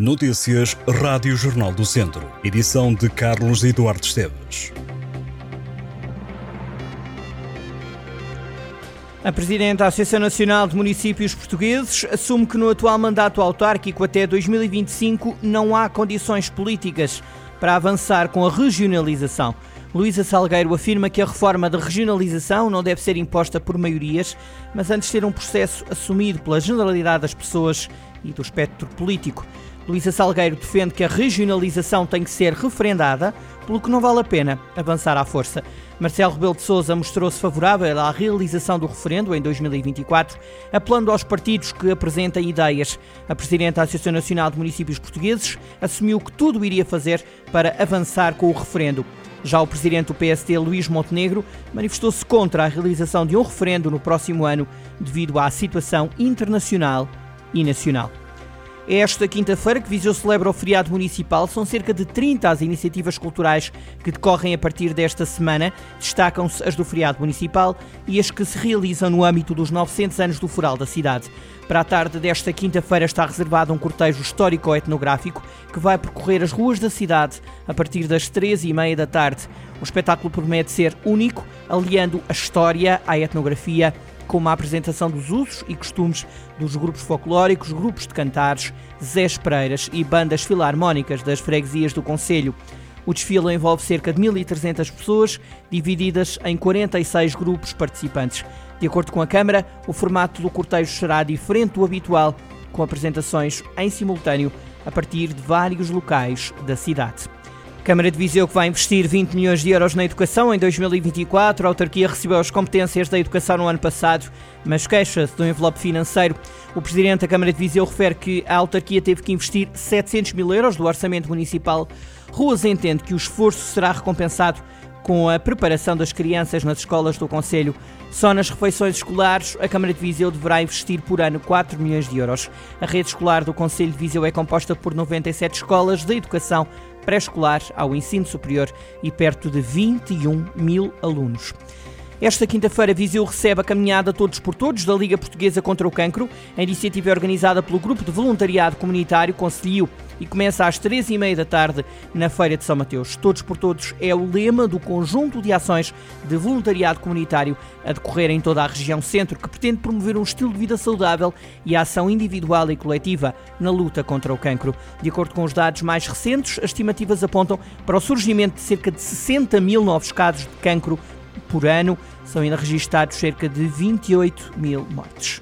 Notícias Rádio Jornal do Centro. Edição de Carlos Eduardo Esteves. A Presidente da Associação Nacional de Municípios Portugueses assume que no atual mandato autárquico até 2025 não há condições políticas para avançar com a regionalização. Luísa Salgueiro afirma que a reforma da regionalização não deve ser imposta por maiorias, mas antes ser um processo assumido pela generalidade das pessoas e do espectro político. Luísa Salgueiro defende que a regionalização tem que ser referendada, pelo que não vale a pena avançar à força. Marcelo Rebelo de Sousa mostrou-se favorável à realização do referendo em 2024, apelando aos partidos que apresentem ideias. A Presidente da Associação Nacional de Municípios Portugueses assumiu que tudo iria fazer para avançar com o referendo. Já o presidente do PST, Luís Montenegro, manifestou-se contra a realização de um referendo no próximo ano devido à situação internacional e nacional. É esta quinta-feira que Viseu celebra o feriado municipal. São cerca de 30 as iniciativas culturais que decorrem a partir desta semana. Destacam-se as do feriado municipal e as que se realizam no âmbito dos 900 anos do Foral da cidade. Para a tarde desta quinta-feira está reservado um cortejo histórico-etnográfico que vai percorrer as ruas da cidade a partir das 13h30 da tarde. O espetáculo promete ser único, aliando a história à etnografia como a apresentação dos usos e costumes dos grupos folclóricos, grupos de cantares, Zé Pereiras e bandas filarmónicas das freguesias do Conselho. O desfile envolve cerca de 1.300 pessoas, divididas em 46 grupos participantes. De acordo com a Câmara, o formato do cortejo será diferente do habitual, com apresentações em simultâneo a partir de vários locais da cidade. Câmara de Viseu que vai investir 20 milhões de euros na educação em 2024. A autarquia recebeu as competências da educação no ano passado, mas queixa-se do envelope financeiro. O presidente da Câmara de Viseu refere que a autarquia teve que investir 700 mil euros do orçamento municipal. Ruas entende que o esforço será recompensado com a preparação das crianças nas escolas do Conselho. Só nas refeições escolares, a Câmara de Viseu deverá investir por ano 4 milhões de euros. A rede escolar do Conselho de Viseu é composta por 97 escolas de educação pré-escolar ao ensino superior e perto de 21 mil alunos. Esta quinta-feira, Viseu recebe a caminhada Todos por Todos da Liga Portuguesa contra o Cancro. A iniciativa é organizada pelo Grupo de Voluntariado Comunitário Conselho e começa às três e meia da tarde na Feira de São Mateus. Todos por Todos é o lema do conjunto de ações de voluntariado comunitário a decorrer em toda a região centro, que pretende promover um estilo de vida saudável e a ação individual e coletiva na luta contra o cancro. De acordo com os dados mais recentes, as estimativas apontam para o surgimento de cerca de 60 mil novos casos de cancro por ano. São ainda registados cerca de 28 mil mortes.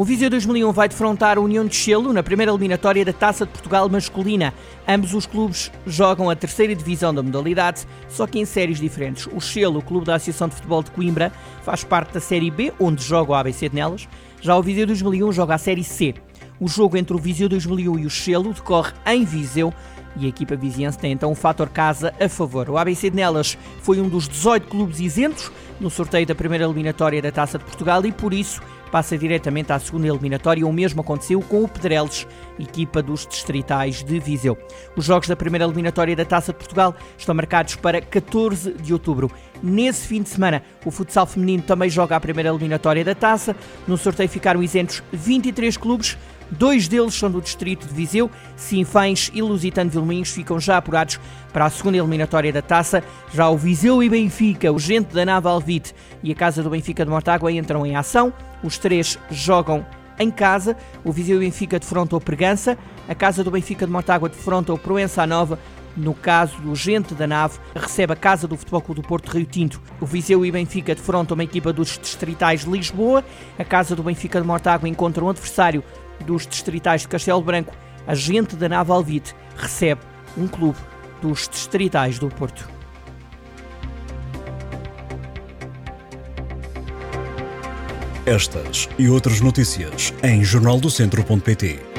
O Viseu 2001 vai defrontar a União de Chelo na primeira eliminatória da Taça de Portugal masculina. Ambos os clubes jogam a terceira divisão da modalidade, só que em séries diferentes. O Chelo, clube da Associação de Futebol de Coimbra, faz parte da Série B, onde joga o ABC de Nelas. Já o Viseu 2001 joga a Série C. O jogo entre o Viseu 2001 e o Chelo decorre em Viseu e a equipa viziense tem então um fator casa a favor. O ABC de Nelas foi um dos 18 clubes isentos no sorteio da primeira eliminatória da Taça de Portugal e por isso passa diretamente à segunda eliminatória. O mesmo aconteceu com o Pedreles, equipa dos distritais de Viseu. Os jogos da primeira eliminatória da Taça de Portugal estão marcados para 14 de outubro. Nesse fim de semana, o futsal feminino também joga a primeira eliminatória da Taça. No sorteio ficaram isentos 23 clubes. Dois deles são do distrito de Viseu, Sinfães e Lusitano Vilminhos ficam já apurados para a segunda eliminatória da taça. Já o Viseu e Benfica, o Gente da Nava Alvite e a Casa do Benfica de Mortágua entram em ação. Os três jogam em casa. O Viseu e Benfica defrontam o Pregança, a Casa do Benfica de Mortágua defronta o Proença Nova. No caso do Gente da Nave, recebe a Casa do Futebol Clube do Porto Rio Tinto. O Viseu e Benfica defrontam uma equipa dos distritais de Lisboa. A Casa do Benfica de Mortágua encontra um adversário dos distritais de Castelo Branco, a gente da Nava Alvite recebe um clube dos distritais do Porto. Estas e outras notícias em jornaldocentro.pt